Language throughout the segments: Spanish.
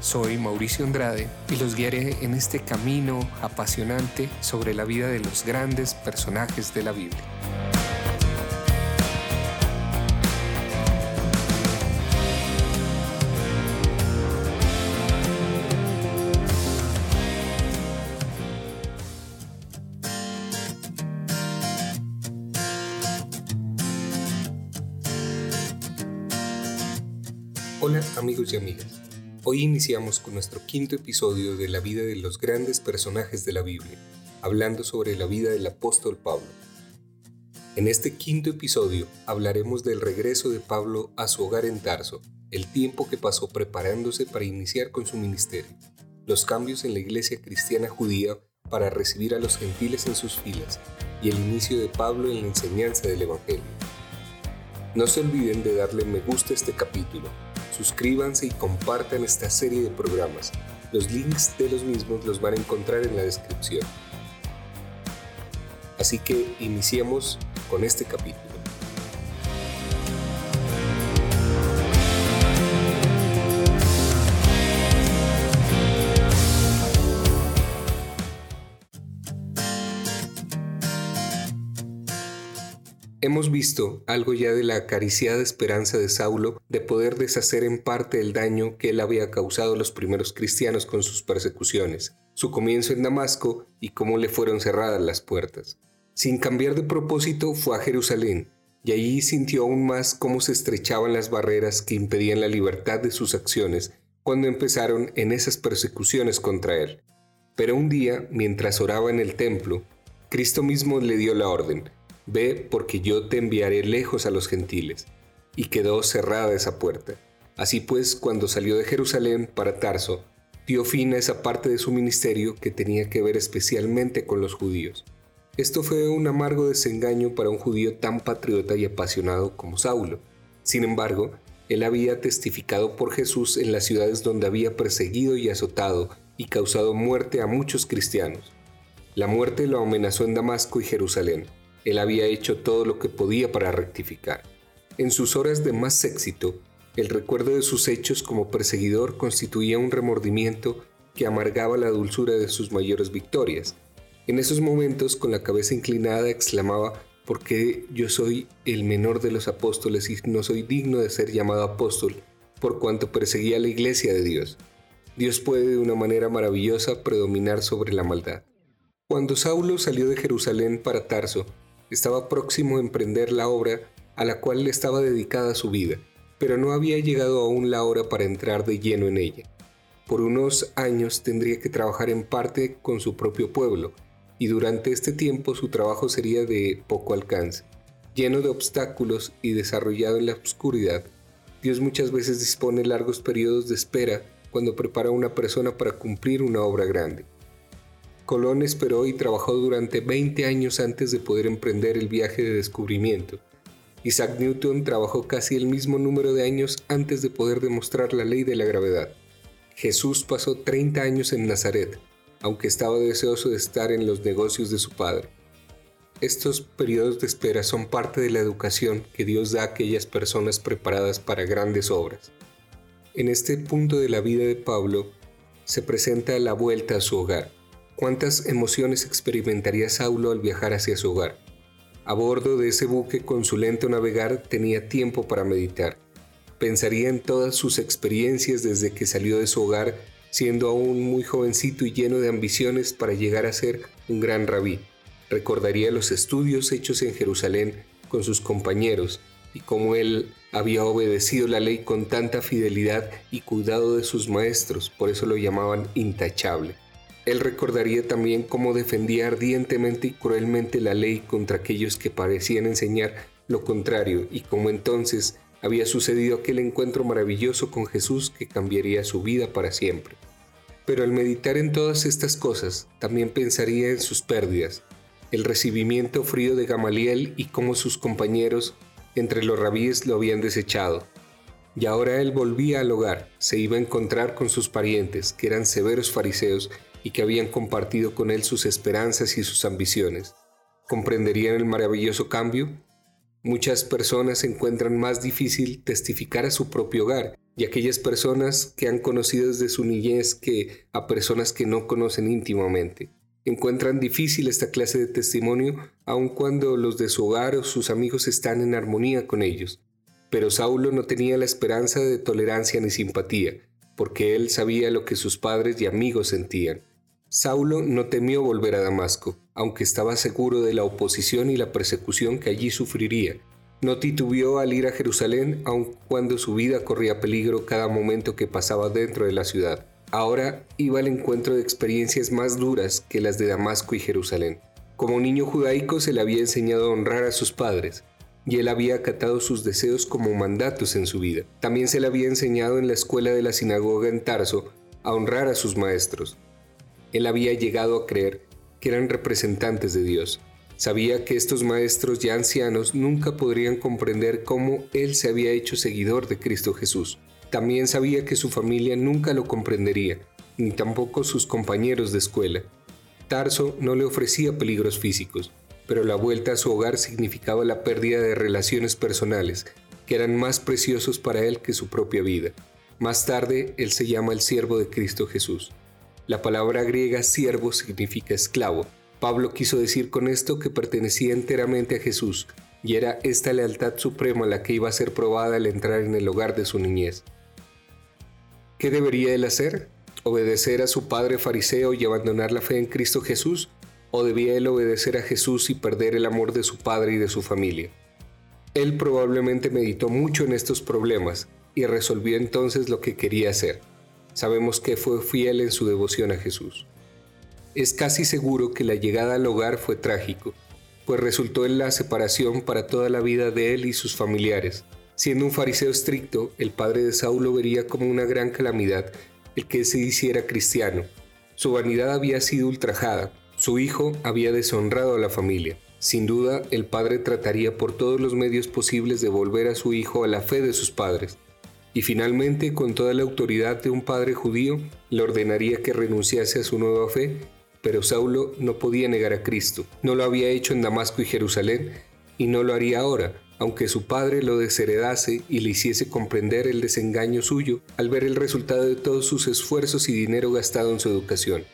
Soy Mauricio Andrade y los guiaré en este camino apasionante sobre la vida de los grandes personajes de la Biblia. Hola amigos y amigas. Hoy iniciamos con nuestro quinto episodio de la vida de los grandes personajes de la Biblia, hablando sobre la vida del apóstol Pablo. En este quinto episodio hablaremos del regreso de Pablo a su hogar en Tarso, el tiempo que pasó preparándose para iniciar con su ministerio, los cambios en la iglesia cristiana judía para recibir a los gentiles en sus filas y el inicio de Pablo en la enseñanza del Evangelio. No se olviden de darle me gusta a este capítulo suscríbanse y compartan esta serie de programas. Los links de los mismos los van a encontrar en la descripción. Así que iniciemos con este capítulo. Hemos visto algo ya de la acariciada esperanza de Saulo de poder deshacer en parte el daño que él había causado a los primeros cristianos con sus persecuciones, su comienzo en Damasco y cómo le fueron cerradas las puertas. Sin cambiar de propósito fue a Jerusalén, y allí sintió aún más cómo se estrechaban las barreras que impedían la libertad de sus acciones cuando empezaron en esas persecuciones contra él. Pero un día, mientras oraba en el templo, Cristo mismo le dio la orden, Ve porque yo te enviaré lejos a los gentiles. Y quedó cerrada esa puerta. Así pues, cuando salió de Jerusalén para Tarso, dio fin a esa parte de su ministerio que tenía que ver especialmente con los judíos. Esto fue un amargo desengaño para un judío tan patriota y apasionado como Saulo. Sin embargo, él había testificado por Jesús en las ciudades donde había perseguido y azotado y causado muerte a muchos cristianos. La muerte lo amenazó en Damasco y Jerusalén. Él había hecho todo lo que podía para rectificar. En sus horas de más éxito, el recuerdo de sus hechos como perseguidor constituía un remordimiento que amargaba la dulzura de sus mayores victorias. En esos momentos, con la cabeza inclinada, exclamaba, ¿por qué yo soy el menor de los apóstoles y no soy digno de ser llamado apóstol por cuanto perseguía la iglesia de Dios? Dios puede de una manera maravillosa predominar sobre la maldad. Cuando Saulo salió de Jerusalén para Tarso, estaba próximo a emprender la obra a la cual le estaba dedicada su vida, pero no había llegado aún la hora para entrar de lleno en ella. Por unos años tendría que trabajar en parte con su propio pueblo, y durante este tiempo su trabajo sería de poco alcance, lleno de obstáculos y desarrollado en la oscuridad. Dios muchas veces dispone largos periodos de espera cuando prepara a una persona para cumplir una obra grande. Colón esperó y trabajó durante 20 años antes de poder emprender el viaje de descubrimiento. Isaac Newton trabajó casi el mismo número de años antes de poder demostrar la ley de la gravedad. Jesús pasó 30 años en Nazaret, aunque estaba deseoso de estar en los negocios de su padre. Estos periodos de espera son parte de la educación que Dios da a aquellas personas preparadas para grandes obras. En este punto de la vida de Pablo se presenta la vuelta a su hogar. ¿Cuántas emociones experimentaría Saulo al viajar hacia su hogar? A bordo de ese buque con su lento navegar tenía tiempo para meditar. Pensaría en todas sus experiencias desde que salió de su hogar, siendo aún muy jovencito y lleno de ambiciones para llegar a ser un gran rabí. Recordaría los estudios hechos en Jerusalén con sus compañeros y cómo él había obedecido la ley con tanta fidelidad y cuidado de sus maestros, por eso lo llamaban intachable. Él recordaría también cómo defendía ardientemente y cruelmente la ley contra aquellos que parecían enseñar lo contrario y cómo entonces había sucedido aquel encuentro maravilloso con Jesús que cambiaría su vida para siempre. Pero al meditar en todas estas cosas, también pensaría en sus pérdidas, el recibimiento frío de Gamaliel y cómo sus compañeros entre los rabíes lo habían desechado. Y ahora él volvía al hogar, se iba a encontrar con sus parientes, que eran severos fariseos y que habían compartido con él sus esperanzas y sus ambiciones. ¿Comprenderían el maravilloso cambio? Muchas personas encuentran más difícil testificar a su propio hogar y aquellas personas que han conocido desde su niñez que a personas que no conocen íntimamente. Encuentran difícil esta clase de testimonio aun cuando los de su hogar o sus amigos están en armonía con ellos. Pero Saulo no tenía la esperanza de tolerancia ni simpatía, porque él sabía lo que sus padres y amigos sentían. Saulo no temió volver a Damasco, aunque estaba seguro de la oposición y la persecución que allí sufriría. No titubeó al ir a Jerusalén, aun cuando su vida corría peligro cada momento que pasaba dentro de la ciudad. Ahora iba al encuentro de experiencias más duras que las de Damasco y Jerusalén. Como niño judaico se le había enseñado a honrar a sus padres, y él había acatado sus deseos como mandatos en su vida. También se le había enseñado en la escuela de la sinagoga en Tarso a honrar a sus maestros. Él había llegado a creer que eran representantes de Dios. Sabía que estos maestros ya ancianos nunca podrían comprender cómo Él se había hecho seguidor de Cristo Jesús. También sabía que su familia nunca lo comprendería, ni tampoco sus compañeros de escuela. Tarso no le ofrecía peligros físicos, pero la vuelta a su hogar significaba la pérdida de relaciones personales, que eran más preciosos para él que su propia vida. Más tarde, él se llama el siervo de Cristo Jesús. La palabra griega siervo significa esclavo. Pablo quiso decir con esto que pertenecía enteramente a Jesús, y era esta lealtad suprema la que iba a ser probada al entrar en el hogar de su niñez. ¿Qué debería él hacer? ¿Obedecer a su padre fariseo y abandonar la fe en Cristo Jesús? ¿O debía él obedecer a Jesús y perder el amor de su padre y de su familia? Él probablemente meditó mucho en estos problemas y resolvió entonces lo que quería hacer sabemos que fue fiel en su devoción a Jesús. Es casi seguro que la llegada al hogar fue trágico, pues resultó en la separación para toda la vida de él y sus familiares. Siendo un fariseo estricto, el padre de Saulo vería como una gran calamidad el que se hiciera cristiano. Su vanidad había sido ultrajada, su hijo había deshonrado a la familia. Sin duda, el padre trataría por todos los medios posibles de volver a su hijo a la fe de sus padres, y finalmente con toda la autoridad de un padre judío le ordenaría que renunciase a su nueva fe, pero Saulo no podía negar a Cristo. No lo había hecho en Damasco y Jerusalén y no lo haría ahora, aunque su padre lo desheredase y le hiciese comprender el desengaño suyo al ver el resultado de todos sus esfuerzos y dinero gastado en su educación.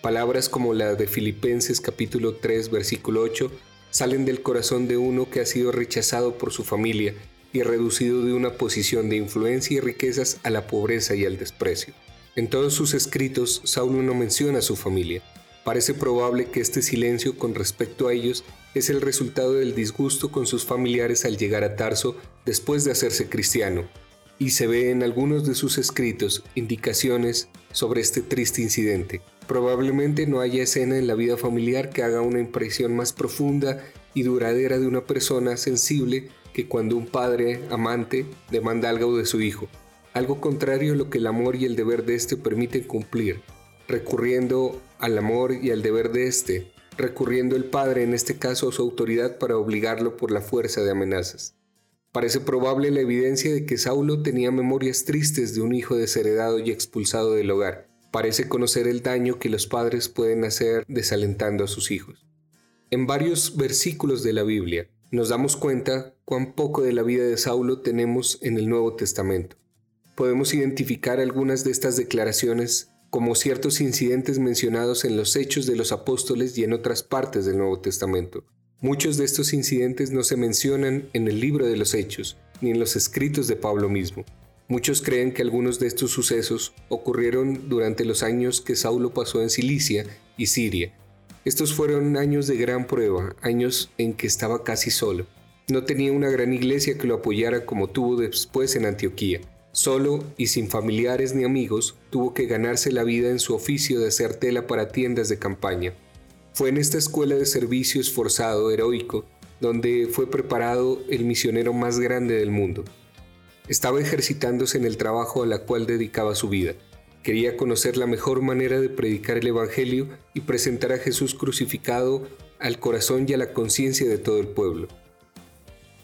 Palabras como la de Filipenses capítulo 3 versículo 8 salen del corazón de uno que ha sido rechazado por su familia y reducido de una posición de influencia y riquezas a la pobreza y al desprecio. En todos sus escritos, Saulo no menciona a su familia. Parece probable que este silencio con respecto a ellos es el resultado del disgusto con sus familiares al llegar a Tarso después de hacerse cristiano, y se ve en algunos de sus escritos indicaciones sobre este triste incidente. Probablemente no haya escena en la vida familiar que haga una impresión más profunda y duradera de una persona sensible que cuando un padre amante demanda algo de su hijo, algo contrario a lo que el amor y el deber de éste permiten cumplir, recurriendo al amor y al deber de éste, recurriendo el padre en este caso a su autoridad para obligarlo por la fuerza de amenazas. Parece probable la evidencia de que Saulo tenía memorias tristes de un hijo desheredado y expulsado del hogar. Parece conocer el daño que los padres pueden hacer desalentando a sus hijos. En varios versículos de la Biblia, nos damos cuenta cuán poco de la vida de Saulo tenemos en el Nuevo Testamento. Podemos identificar algunas de estas declaraciones como ciertos incidentes mencionados en los Hechos de los Apóstoles y en otras partes del Nuevo Testamento. Muchos de estos incidentes no se mencionan en el libro de los Hechos, ni en los escritos de Pablo mismo. Muchos creen que algunos de estos sucesos ocurrieron durante los años que Saulo pasó en Cilicia y Siria, estos fueron años de gran prueba, años en que estaba casi solo. No tenía una gran iglesia que lo apoyara como tuvo después en Antioquía. Solo y sin familiares ni amigos, tuvo que ganarse la vida en su oficio de hacer tela para tiendas de campaña. Fue en esta escuela de servicio esforzado, heroico, donde fue preparado el misionero más grande del mundo. Estaba ejercitándose en el trabajo a la cual dedicaba su vida Quería conocer la mejor manera de predicar el Evangelio y presentar a Jesús crucificado al corazón y a la conciencia de todo el pueblo.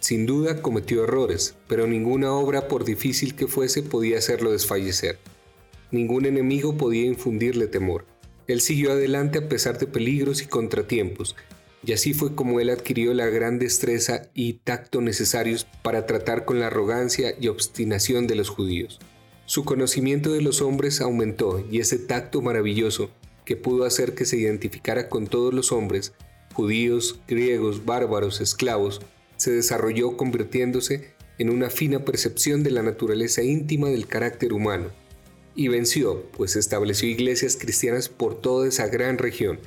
Sin duda cometió errores, pero ninguna obra, por difícil que fuese, podía hacerlo desfallecer. Ningún enemigo podía infundirle temor. Él siguió adelante a pesar de peligros y contratiempos, y así fue como él adquirió la gran destreza y tacto necesarios para tratar con la arrogancia y obstinación de los judíos. Su conocimiento de los hombres aumentó y ese tacto maravilloso que pudo hacer que se identificara con todos los hombres, judíos, griegos, bárbaros, esclavos, se desarrolló convirtiéndose en una fina percepción de la naturaleza íntima del carácter humano. Y venció, pues estableció iglesias cristianas por toda esa gran región.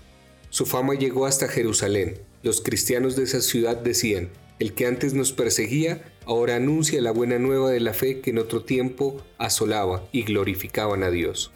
Su fama llegó hasta Jerusalén. Los cristianos de esa ciudad decían, el que antes nos perseguía, ahora anuncia la buena nueva de la fe que en otro tiempo asolaba y glorificaban a Dios.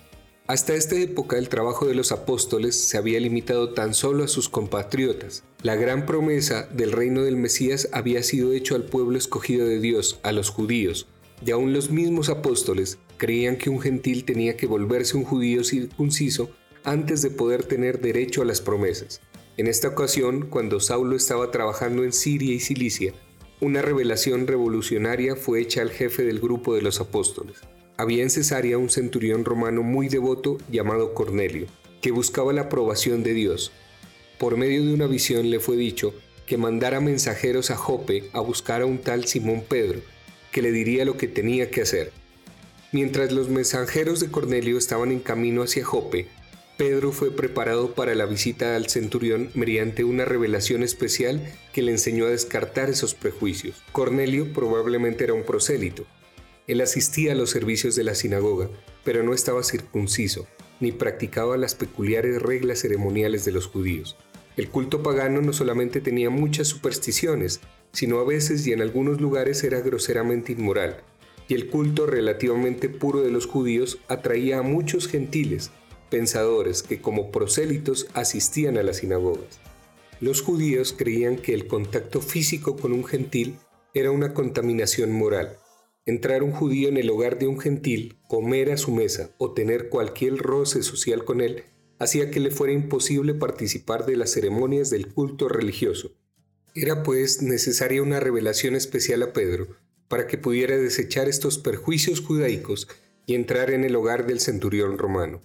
Hasta esta época el trabajo de los apóstoles se había limitado tan solo a sus compatriotas. La gran promesa del reino del Mesías había sido hecho al pueblo escogido de Dios, a los judíos, y aún los mismos apóstoles creían que un gentil tenía que volverse un judío circunciso antes de poder tener derecho a las promesas. En esta ocasión, cuando Saulo estaba trabajando en Siria y Cilicia, una revelación revolucionaria fue hecha al jefe del grupo de los apóstoles. Había en Cesarea un centurión romano muy devoto llamado Cornelio, que buscaba la aprobación de Dios. Por medio de una visión le fue dicho que mandara mensajeros a Jope a buscar a un tal Simón Pedro, que le diría lo que tenía que hacer. Mientras los mensajeros de Cornelio estaban en camino hacia Jope, Pedro fue preparado para la visita al centurión mediante una revelación especial que le enseñó a descartar esos prejuicios. Cornelio probablemente era un prosélito. Él asistía a los servicios de la sinagoga, pero no estaba circunciso, ni practicaba las peculiares reglas ceremoniales de los judíos. El culto pagano no solamente tenía muchas supersticiones, sino a veces y en algunos lugares era groseramente inmoral, y el culto relativamente puro de los judíos atraía a muchos gentiles, pensadores que como prosélitos asistían a las sinagogas. Los judíos creían que el contacto físico con un gentil era una contaminación moral. Entrar un judío en el hogar de un gentil, comer a su mesa o tener cualquier roce social con él hacía que le fuera imposible participar de las ceremonias del culto religioso. Era pues necesaria una revelación especial a Pedro para que pudiera desechar estos perjuicios judaicos y entrar en el hogar del centurión romano.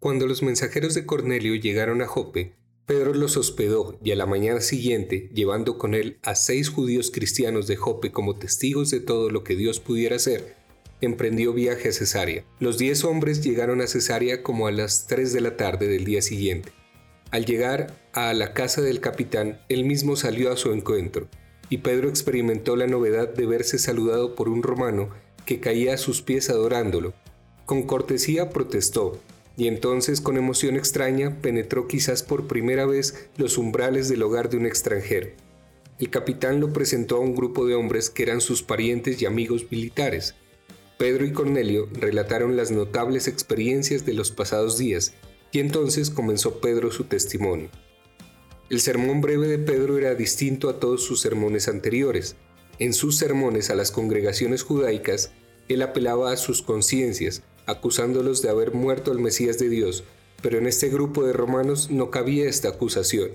Cuando los mensajeros de Cornelio llegaron a Jope, Pedro los hospedó y a la mañana siguiente, llevando con él a seis judíos cristianos de Jope como testigos de todo lo que Dios pudiera hacer, emprendió viaje a Cesarea. Los diez hombres llegaron a Cesarea como a las tres de la tarde del día siguiente. Al llegar a la casa del capitán, él mismo salió a su encuentro, y Pedro experimentó la novedad de verse saludado por un romano que caía a sus pies adorándolo. Con cortesía protestó, y entonces con emoción extraña penetró quizás por primera vez los umbrales del hogar de un extranjero. El capitán lo presentó a un grupo de hombres que eran sus parientes y amigos militares. Pedro y Cornelio relataron las notables experiencias de los pasados días, y entonces comenzó Pedro su testimonio. El sermón breve de Pedro era distinto a todos sus sermones anteriores. En sus sermones a las congregaciones judaicas, él apelaba a sus conciencias, acusándolos de haber muerto al Mesías de Dios, pero en este grupo de romanos no cabía esta acusación.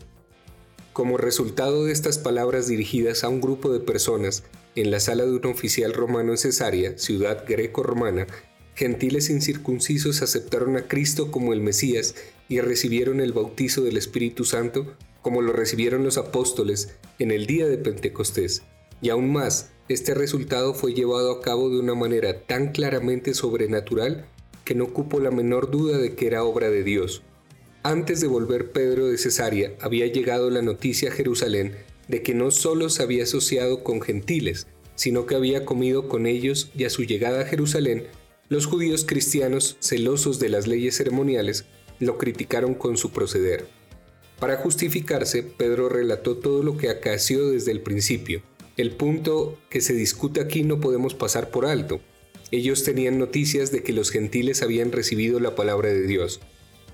Como resultado de estas palabras dirigidas a un grupo de personas en la sala de un oficial romano en Cesarea, ciudad greco-romana, gentiles incircuncisos aceptaron a Cristo como el Mesías y recibieron el bautizo del Espíritu Santo como lo recibieron los apóstoles en el día de Pentecostés. Y aún más, este resultado fue llevado a cabo de una manera tan claramente sobrenatural que no cupo la menor duda de que era obra de Dios. Antes de volver Pedro de Cesarea, había llegado la noticia a Jerusalén de que no solo se había asociado con gentiles, sino que había comido con ellos y a su llegada a Jerusalén, los judíos cristianos, celosos de las leyes ceremoniales, lo criticaron con su proceder. Para justificarse, Pedro relató todo lo que acaeció desde el principio, el punto que se discute aquí no podemos pasar por alto. Ellos tenían noticias de que los gentiles habían recibido la palabra de Dios.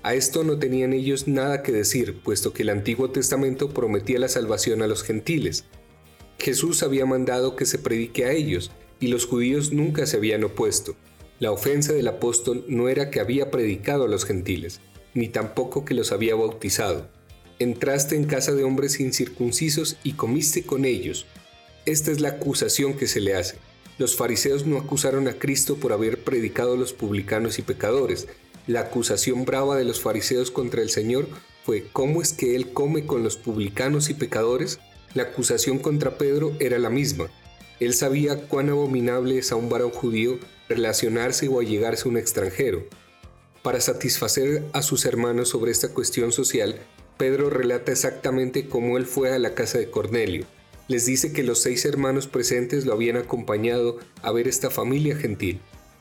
A esto no tenían ellos nada que decir, puesto que el Antiguo Testamento prometía la salvación a los gentiles. Jesús había mandado que se predique a ellos, y los judíos nunca se habían opuesto. La ofensa del apóstol no era que había predicado a los gentiles, ni tampoco que los había bautizado. Entraste en casa de hombres incircuncisos y comiste con ellos. Esta es la acusación que se le hace. Los fariseos no acusaron a Cristo por haber predicado a los publicanos y pecadores. La acusación brava de los fariseos contra el Señor fue ¿cómo es que Él come con los publicanos y pecadores? La acusación contra Pedro era la misma. Él sabía cuán abominable es a un varón judío relacionarse o allegarse a un extranjero. Para satisfacer a sus hermanos sobre esta cuestión social, Pedro relata exactamente cómo él fue a la casa de Cornelio. Les dice que los seis hermanos presentes lo habían acompañado a ver esta familia gentil.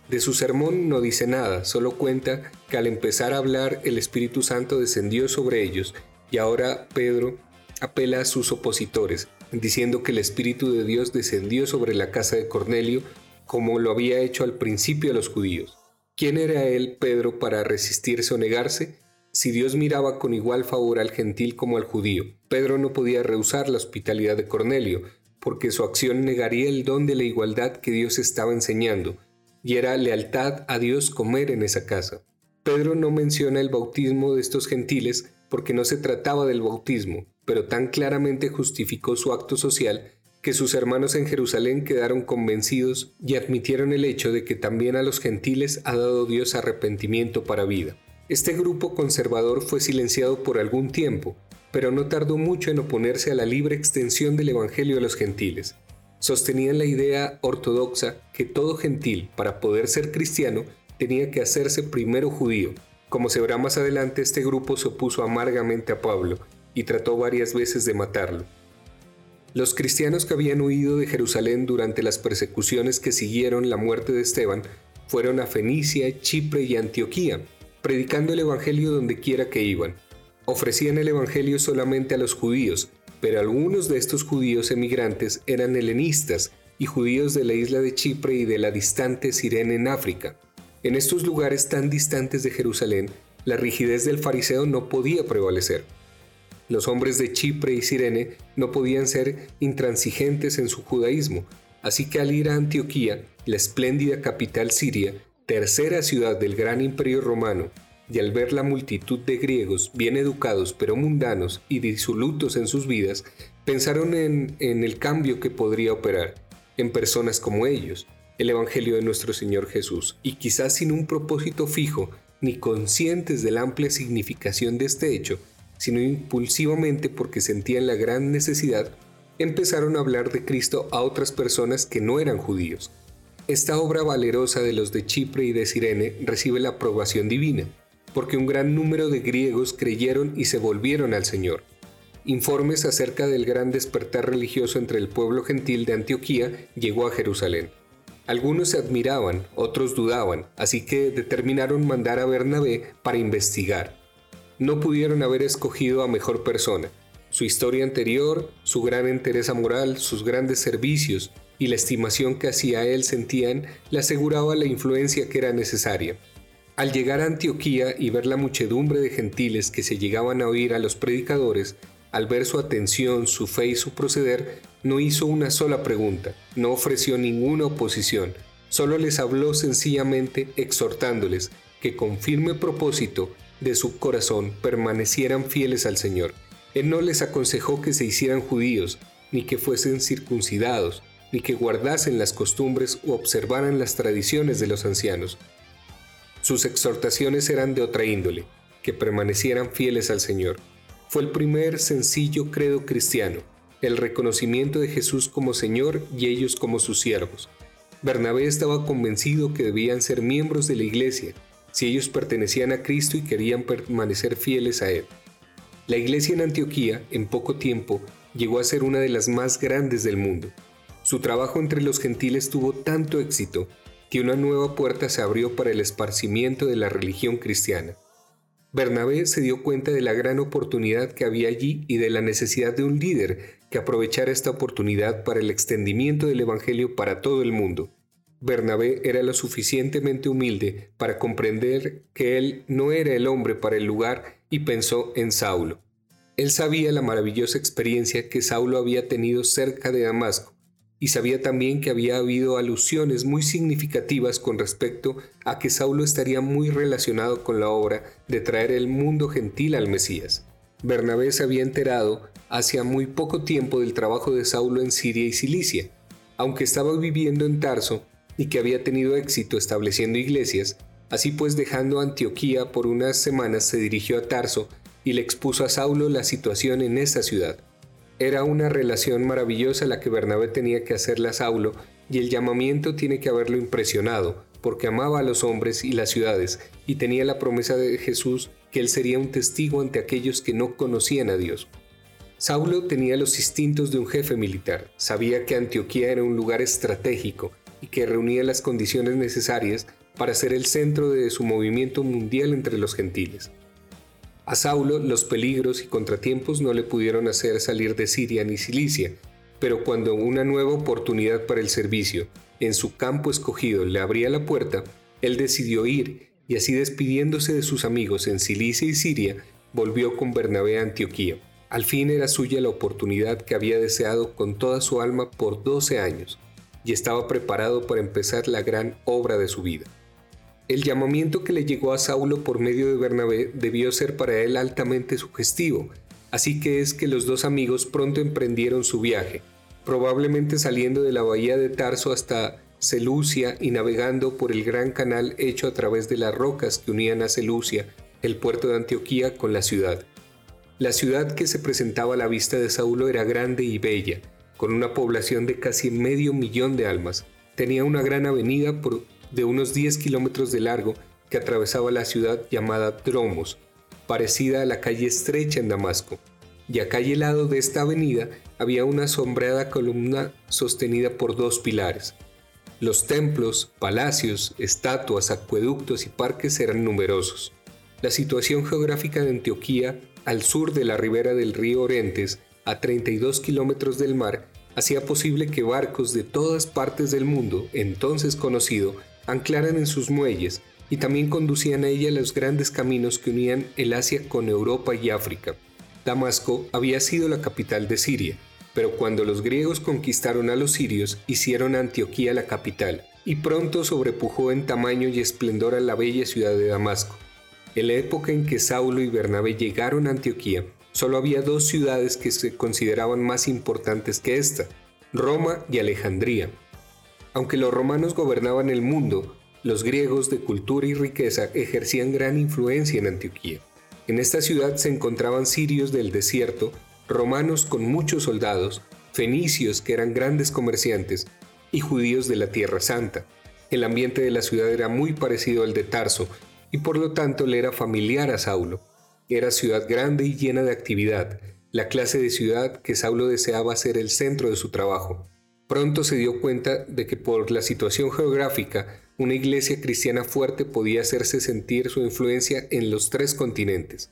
De su sermón no dice nada, solo cuenta que al empezar a hablar el Espíritu Santo descendió sobre ellos y ahora Pedro apela a sus opositores, diciendo que el Espíritu de Dios descendió sobre la casa de Cornelio como lo había hecho al principio a los judíos. ¿Quién era él, Pedro, para resistirse o negarse? Si Dios miraba con igual favor al gentil como al judío, Pedro no podía rehusar la hospitalidad de Cornelio, porque su acción negaría el don de la igualdad que Dios estaba enseñando, y era lealtad a Dios comer en esa casa. Pedro no menciona el bautismo de estos gentiles porque no se trataba del bautismo, pero tan claramente justificó su acto social que sus hermanos en Jerusalén quedaron convencidos y admitieron el hecho de que también a los gentiles ha dado Dios arrepentimiento para vida. Este grupo conservador fue silenciado por algún tiempo, pero no tardó mucho en oponerse a la libre extensión del Evangelio a los gentiles. Sostenían la idea ortodoxa que todo gentil, para poder ser cristiano, tenía que hacerse primero judío. Como se verá más adelante, este grupo se opuso amargamente a Pablo y trató varias veces de matarlo. Los cristianos que habían huido de Jerusalén durante las persecuciones que siguieron la muerte de Esteban fueron a Fenicia, Chipre y Antioquía, predicando el Evangelio donde quiera que iban. Ofrecían el Evangelio solamente a los judíos, pero algunos de estos judíos emigrantes eran helenistas y judíos de la isla de Chipre y de la distante Sirene en África. En estos lugares tan distantes de Jerusalén, la rigidez del fariseo no podía prevalecer. Los hombres de Chipre y Sirene no podían ser intransigentes en su judaísmo, así que al ir a Antioquía, la espléndida capital siria, tercera ciudad del gran imperio romano, y al ver la multitud de griegos bien educados pero mundanos y disolutos en sus vidas, pensaron en, el cambio que podría operar en personas como ellos, el Evangelio de nuestro Señor Jesús, y quizás sin un propósito fijo ni conscientes de la amplia significación de este hecho, sino impulsivamente porque sentían la gran necesidad, empezaron a hablar de Cristo a otras personas que no eran judíos. Esta obra valerosa de los de Chipre y de Sirene recibe la aprobación divina, porque un gran número de griegos creyeron y se volvieron al Señor. Informes acerca del gran despertar religioso entre el pueblo gentil de Antioquía llegó a Jerusalén. Algunos se admiraban, otros dudaban, así que determinaron mandar a Bernabé para investigar no pudieron haber escogido a mejor persona. Su historia anterior, su gran entereza moral, sus grandes servicios y la estimación que hacia él sentían le aseguraba la influencia que era necesaria. Al llegar a Antioquía y ver la muchedumbre de gentiles que se llegaban a oír a los predicadores, al ver su atención, su fe y su proceder, no hizo una sola pregunta, no ofreció ninguna oposición, solo les habló sencillamente exhortándoles que con firme propósito de su corazón permanecieran fieles al Señor. Él no les aconsejó que se hicieran judíos, ni que fuesen circuncidados, ni que guardasen las costumbres o observaran las tradiciones de los ancianos. Sus exhortaciones eran de otra índole, que permanecieran fieles al Señor. Fue el primer sencillo credo cristiano, el reconocimiento de Jesús como Señor y ellos como sus siervos. Bernabé estaba convencido que debían ser miembros de la iglesia si ellos pertenecían a Cristo y querían permanecer fieles a Él. La iglesia en Antioquía, en poco tiempo, llegó a ser una de las más grandes del mundo. Su trabajo entre los gentiles tuvo tanto éxito que una nueva puerta se abrió para el esparcimiento de la religión cristiana. Bernabé se dio cuenta de la gran oportunidad que había allí y de la necesidad de un líder que aprovechara esta oportunidad para el extendimiento del Evangelio para todo el mundo. Bernabé era lo suficientemente humilde para comprender que él no era el hombre para el lugar y pensó en Saulo. Él sabía la maravillosa experiencia que Saulo había tenido cerca de Damasco, y sabía también que había habido alusiones muy significativas con respecto a que Saulo estaría muy relacionado con la obra de traer el mundo gentil al Mesías. Bernabé se había enterado hacía muy poco tiempo del trabajo de Saulo en Siria y Cilicia. Aunque estaba viviendo en Tarso y que había tenido éxito estableciendo iglesias, así pues dejando Antioquía por unas semanas se dirigió a Tarso y le expuso a Saulo la situación en esta ciudad. Era una relación maravillosa la que Bernabé tenía que hacerle a Saulo y el llamamiento tiene que haberlo impresionado, porque amaba a los hombres y las ciudades y tenía la promesa de Jesús que él sería un testigo ante aquellos que no conocían a Dios. Saulo tenía los instintos de un jefe militar, sabía que Antioquía era un lugar estratégico y que reunía las condiciones necesarias para ser el centro de su movimiento mundial entre los gentiles. A Saulo los peligros y contratiempos no le pudieron hacer salir de Siria ni Cilicia, pero cuando una nueva oportunidad para el servicio en su campo escogido le abría la puerta, él decidió ir y así despidiéndose de sus amigos en Cilicia y Siria, volvió con Bernabé a Antioquía. Al fin era suya la oportunidad que había deseado con toda su alma por 12 años, y estaba preparado para empezar la gran obra de su vida. El llamamiento que le llegó a Saulo por medio de Bernabé debió ser para él altamente sugestivo, así que es que los dos amigos pronto emprendieron su viaje, probablemente saliendo de la bahía de Tarso hasta Selucia y navegando por el gran canal hecho a través de las rocas que unían a Selucia, el puerto de Antioquía, con la ciudad. La ciudad que se presentaba a la vista de Saulo era grande y bella, con una población de casi medio millón de almas. Tenía una gran avenida por de unos 10 kilómetros de largo que atravesaba la ciudad llamada Dromos, parecida a la calle estrecha en Damasco. Y a calle lado de esta avenida había una sombreada columna sostenida por dos pilares. Los templos, palacios, estatuas, acueductos y parques eran numerosos. La situación geográfica de Antioquía, al sur de la ribera del río Orentes, a 32 kilómetros del mar, hacía posible que barcos de todas partes del mundo, entonces conocido, anclaran en sus muelles y también conducían a ella los grandes caminos que unían el Asia con Europa y África. Damasco había sido la capital de Siria, pero cuando los griegos conquistaron a los sirios, hicieron Antioquía la capital, y pronto sobrepujó en tamaño y esplendor a la bella ciudad de Damasco. En la época en que Saulo y Bernabé llegaron a Antioquía, solo había dos ciudades que se consideraban más importantes que esta, Roma y Alejandría, aunque los romanos gobernaban el mundo, los griegos de cultura y riqueza ejercían gran influencia en Antioquía. En esta ciudad se encontraban sirios del desierto, romanos con muchos soldados, fenicios que eran grandes comerciantes y judíos de la Tierra Santa. El ambiente de la ciudad era muy parecido al de Tarso y por lo tanto le era familiar a Saulo. Era ciudad grande y llena de actividad, la clase de ciudad que Saulo deseaba ser el centro de su trabajo. Pronto se dio cuenta de que por la situación geográfica, una iglesia cristiana fuerte podía hacerse sentir su influencia en los tres continentes.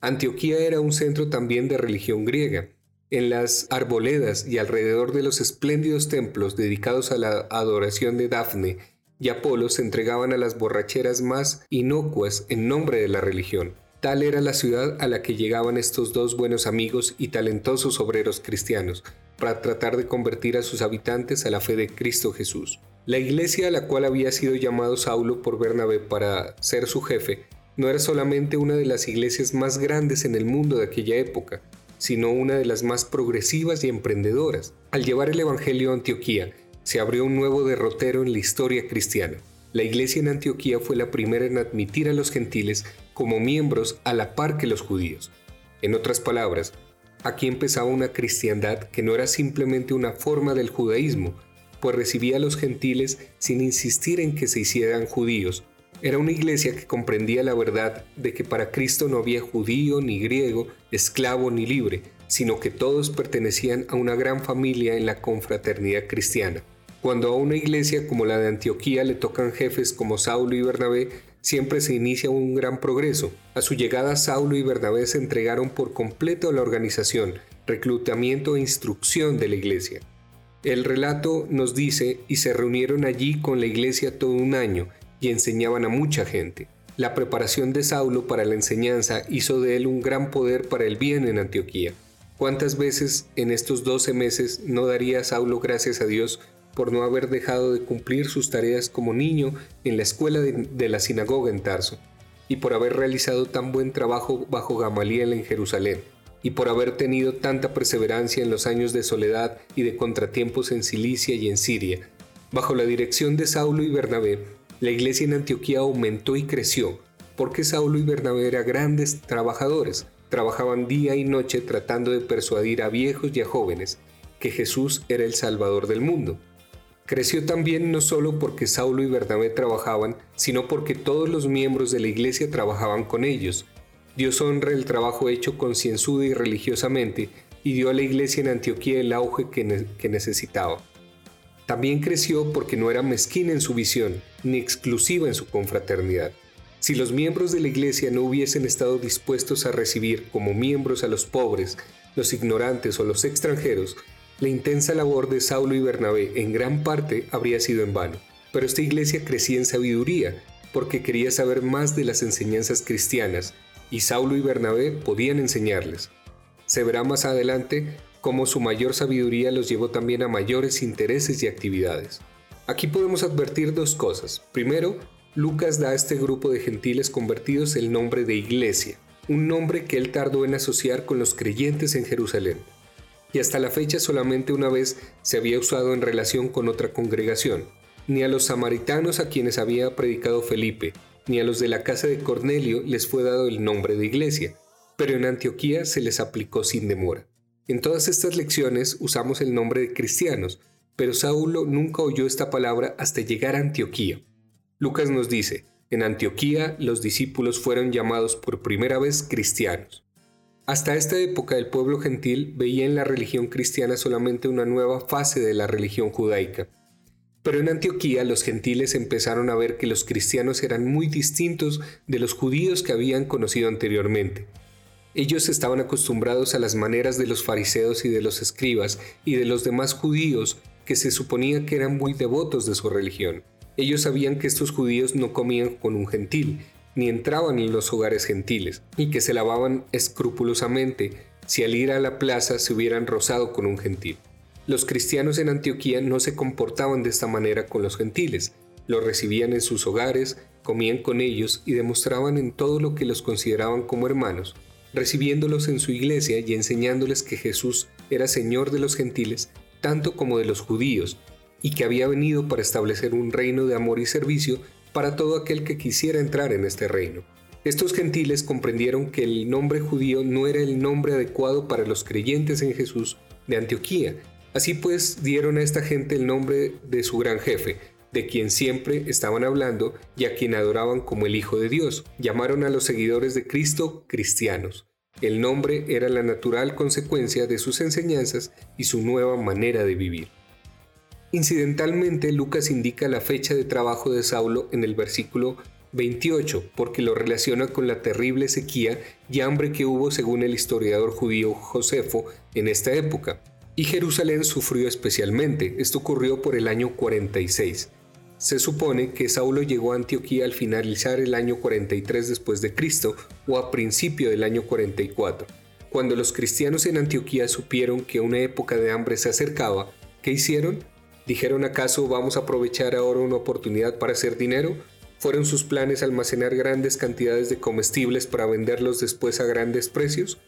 Antioquía era un centro también de religión griega. En las arboledas y alrededor de los espléndidos templos dedicados a la adoración de Dafne y Apolo se entregaban a las borracheras más inocuas en nombre de la religión. Tal era la ciudad a la que llegaban estos dos buenos amigos y talentosos obreros cristianos, para tratar de convertir a sus habitantes a la fe de Cristo Jesús. La iglesia a la cual había sido llamado Saulo por Bernabé para ser su jefe no era solamente una de las iglesias más grandes en el mundo de aquella época, sino una de las más progresivas y emprendedoras. Al llevar el Evangelio a Antioquía, se abrió un nuevo derrotero en la historia cristiana. La iglesia en Antioquía fue la primera en admitir a los gentiles como miembros a la par que los judíos. En otras palabras, Aquí empezaba una cristiandad que no era simplemente una forma del judaísmo, pues recibía a los gentiles sin insistir en que se hicieran judíos. Era una iglesia que comprendía la verdad de que para Cristo no había judío ni griego, esclavo ni libre, sino que todos pertenecían a una gran familia en la confraternidad cristiana. Cuando a una iglesia como la de Antioquía le tocan jefes como Saulo y Bernabé, siempre se inicia un gran progreso. A su llegada, Saulo y Bernabé se entregaron por completo a la organización, reclutamiento e instrucción de la iglesia. El relato nos dice, y se reunieron allí con la iglesia todo un año, y enseñaban a mucha gente. La preparación de Saulo para la enseñanza hizo de él un gran poder para el bien en Antioquía. ¿Cuántas veces en estos 12 meses no daría Saulo gracias a Dios por no haber dejado de cumplir sus tareas como niño en la escuela de, la sinagoga en Tarso, y por haber realizado tan buen trabajo bajo Gamaliel en Jerusalén, y por haber tenido tanta perseverancia en los años de soledad y de contratiempos en Cilicia y en Siria. Bajo la dirección de Saulo y Bernabé, la iglesia en Antioquía aumentó y creció, porque Saulo y Bernabé eran grandes trabajadores, trabajaban día y noche tratando de persuadir a viejos y a jóvenes que Jesús era el Salvador del mundo. Creció también no solo porque Saulo y Bernabé trabajaban, sino porque todos los miembros de la iglesia trabajaban con ellos. Dios honra el trabajo hecho concienzuda y religiosamente y dio a la iglesia en Antioquía el auge que, que necesitaba. También creció porque no era mezquina en su visión, ni exclusiva en su confraternidad. Si los miembros de la iglesia no hubiesen estado dispuestos a recibir como miembros a los pobres, los ignorantes o los extranjeros, la intensa labor de Saulo y Bernabé en gran parte habría sido en vano, pero esta iglesia crecía en sabiduría porque quería saber más de las enseñanzas cristianas y Saulo y Bernabé podían enseñarles. Se verá más adelante cómo su mayor sabiduría los llevó también a mayores intereses y actividades. Aquí podemos advertir dos cosas. Primero, Lucas da a este grupo de gentiles convertidos el nombre de iglesia, un nombre que él tardó en asociar con los creyentes en Jerusalén y hasta la fecha solamente una vez se había usado en relación con otra congregación, ni a los samaritanos a quienes había predicado Felipe, ni a los de la casa de Cornelio les fue dado el nombre de iglesia, pero en Antioquía se les aplicó sin demora. En todas estas lecciones usamos el nombre de cristianos, pero Saulo nunca oyó esta palabra hasta llegar a Antioquía. Lucas nos dice, en Antioquía los discípulos fueron llamados por primera vez cristianos. Hasta esta época el pueblo gentil veía en la religión cristiana solamente una nueva fase de la religión judaica. Pero en Antioquía los gentiles empezaron a ver que los cristianos eran muy distintos de los judíos que habían conocido anteriormente. Ellos estaban acostumbrados a las maneras de los fariseos y de los escribas y de los demás judíos que se suponía que eran muy devotos de su religión. Ellos sabían que estos judíos no comían con un gentil, ni entraban en los hogares gentiles, y que se lavaban escrupulosamente si al ir a la plaza se hubieran rozado con un gentil. Los cristianos en Antioquía no se comportaban de esta manera con los gentiles, los recibían en sus hogares, comían con ellos y demostraban en todo lo que los consideraban como hermanos, recibiéndolos en su iglesia y enseñándoles que Jesús era Señor de los gentiles, tanto como de los judíos, y que había venido para establecer un reino de amor y servicio para todo aquel que quisiera entrar en este reino. Estos gentiles comprendieron que el nombre judío no era el nombre adecuado para los creyentes en Jesús de Antioquía. Así pues dieron a esta gente el nombre de su gran jefe, de quien siempre estaban hablando y a quien adoraban como el Hijo de Dios. Llamaron a los seguidores de Cristo cristianos. El nombre era la natural consecuencia de sus enseñanzas y su nueva manera de vivir. Incidentalmente, Lucas indica la fecha de trabajo de Saulo en el versículo 28, porque lo relaciona con la terrible sequía y hambre que hubo según el historiador judío Josefo en esta época. Y Jerusalén sufrió especialmente, esto ocurrió por el año 46. Se supone que Saulo llegó a Antioquía al finalizar el año 43 después de Cristo o a principio del año 44. Cuando los cristianos en Antioquía supieron que una época de hambre se acercaba, ¿qué hicieron? ¿Dijeron acaso vamos a aprovechar ahora una oportunidad para hacer dinero? ¿Fueron sus planes almacenar grandes cantidades de comestibles para venderlos después a grandes precios?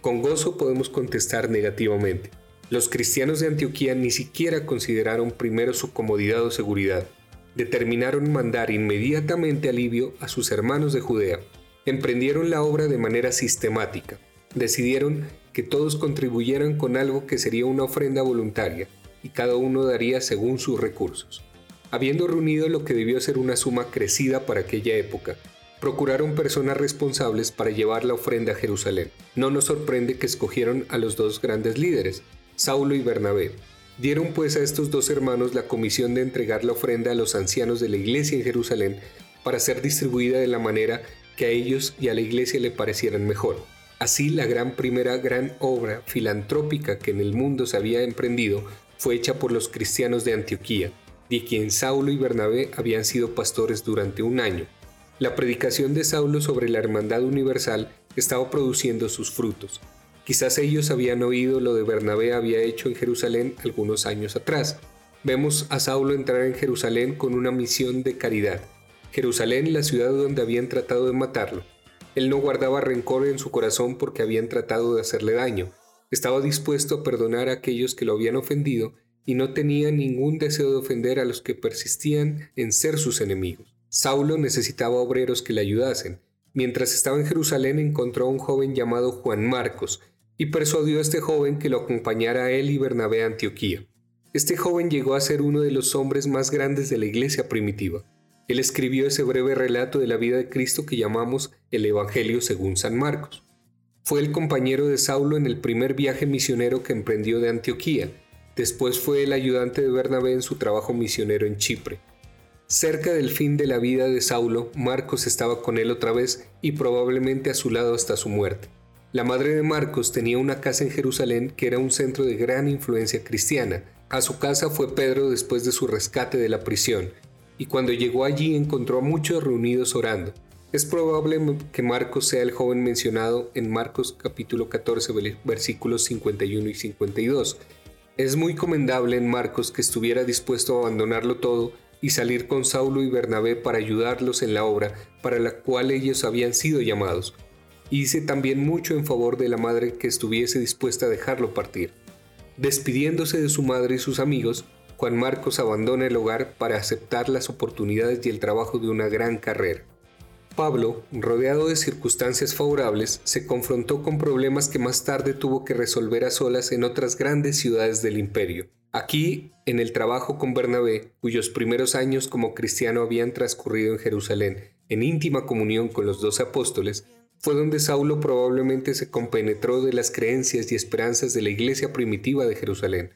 Con gozo podemos contestar negativamente. Los cristianos de Antioquía ni siquiera consideraron primero su comodidad o seguridad. Determinaron mandar inmediatamente alivio a sus hermanos de Judea. Emprendieron la obra de manera sistemática. Decidieron que todos contribuyeran con algo que sería una ofrenda voluntaria, y cada uno daría según sus recursos. Habiendo reunido lo que debió ser una suma crecida para aquella época, procuraron personas responsables para llevar la ofrenda a Jerusalén. No nos sorprende que escogieron a los dos grandes líderes, Saulo y Bernabé. Dieron pues a estos dos hermanos la comisión de entregar la ofrenda a los ancianos de la iglesia en Jerusalén para ser distribuida de la manera que a ellos y a la iglesia le parecieran mejor. Así la gran primera gran obra filantrópica que en el mundo se había emprendido fue hecha por los cristianos de Antioquía, de quien Saulo y Bernabé habían sido pastores durante un año. La predicación de Saulo sobre la hermandad universal estaba produciendo sus frutos. Quizás ellos habían oído lo de Bernabé había hecho en Jerusalén algunos años atrás. Vemos a Saulo entrar en Jerusalén con una misión de caridad. Jerusalén, la ciudad donde habían tratado de matarlo. Él no guardaba rencor en su corazón porque habían tratado de hacerle daño. Estaba dispuesto a perdonar a aquellos que lo habían ofendido y no tenía ningún deseo de ofender a los que persistían en ser sus enemigos. Saulo necesitaba obreros que le ayudasen. Mientras estaba en Jerusalén encontró a un joven llamado Juan Marcos y persuadió a este joven que lo acompañara a él y Bernabé a Antioquía. Este joven llegó a ser uno de los hombres más grandes de la iglesia primitiva. Él escribió ese breve relato de la vida de Cristo que llamamos el Evangelio según San Marcos. Fue el compañero de Saulo en el primer viaje misionero que emprendió de Antioquía. Después fue el ayudante de Bernabé en su trabajo misionero en Chipre. Cerca del fin de la vida de Saulo, Marcos estaba con él otra vez y probablemente a su lado hasta su muerte. La madre de Marcos tenía una casa en Jerusalén que era un centro de gran influencia cristiana. A su casa fue Pedro después de su rescate de la prisión, y cuando llegó allí encontró a muchos reunidos orando. Es probable que Marcos sea el joven mencionado en Marcos capítulo 14 versículos 51 y 52. Es muy comendable en Marcos que estuviera dispuesto a abandonarlo todo y salir con Saulo y Bernabé para ayudarlos en la obra para la cual ellos habían sido llamados. Y dice también mucho en favor de la madre que estuviese dispuesta a dejarlo partir. Despidiéndose de su madre y sus amigos, Juan Marcos abandona el hogar para aceptar las oportunidades y el trabajo de una gran carrera. Pablo, rodeado de circunstancias favorables, se confrontó con problemas que más tarde tuvo que resolver a solas en otras grandes ciudades del imperio. Aquí, en el trabajo con Bernabé, cuyos primeros años como cristiano habían transcurrido en Jerusalén, en íntima comunión con los doce apóstoles, fue donde Saulo probablemente se compenetró de las creencias y esperanzas de la iglesia primitiva de Jerusalén.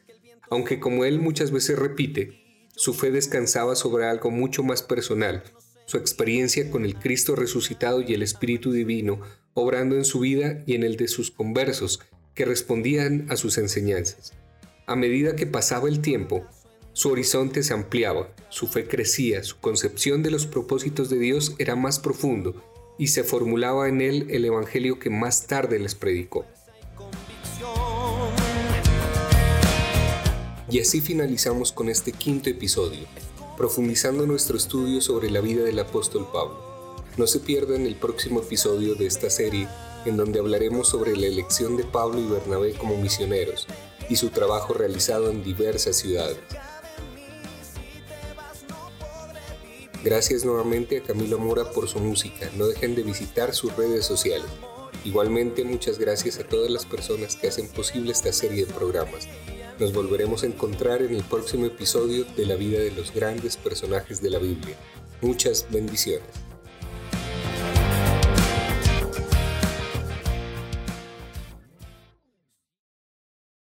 Aunque como él muchas veces repite, su fe descansaba sobre algo mucho más personal, su experiencia con el Cristo resucitado y el Espíritu Divino, obrando en su vida y en el de sus conversos, que respondían a sus enseñanzas. A medida que pasaba el tiempo, su horizonte se ampliaba, su fe crecía, su concepción de los propósitos de Dios era más profundo y se formulaba en él el Evangelio que más tarde les predicó. Y así finalizamos con este quinto episodio profundizando nuestro estudio sobre la vida del apóstol Pablo. No se pierdan el próximo episodio de esta serie en donde hablaremos sobre la elección de Pablo y Bernabé como misioneros y su trabajo realizado en diversas ciudades. Gracias nuevamente a Camilo Mora por su música. No dejen de visitar sus redes sociales. Igualmente muchas gracias a todas las personas que hacen posible esta serie de programas. Nos volveremos a encontrar en el próximo episodio de la vida de los grandes personajes de la Biblia. Muchas bendiciones.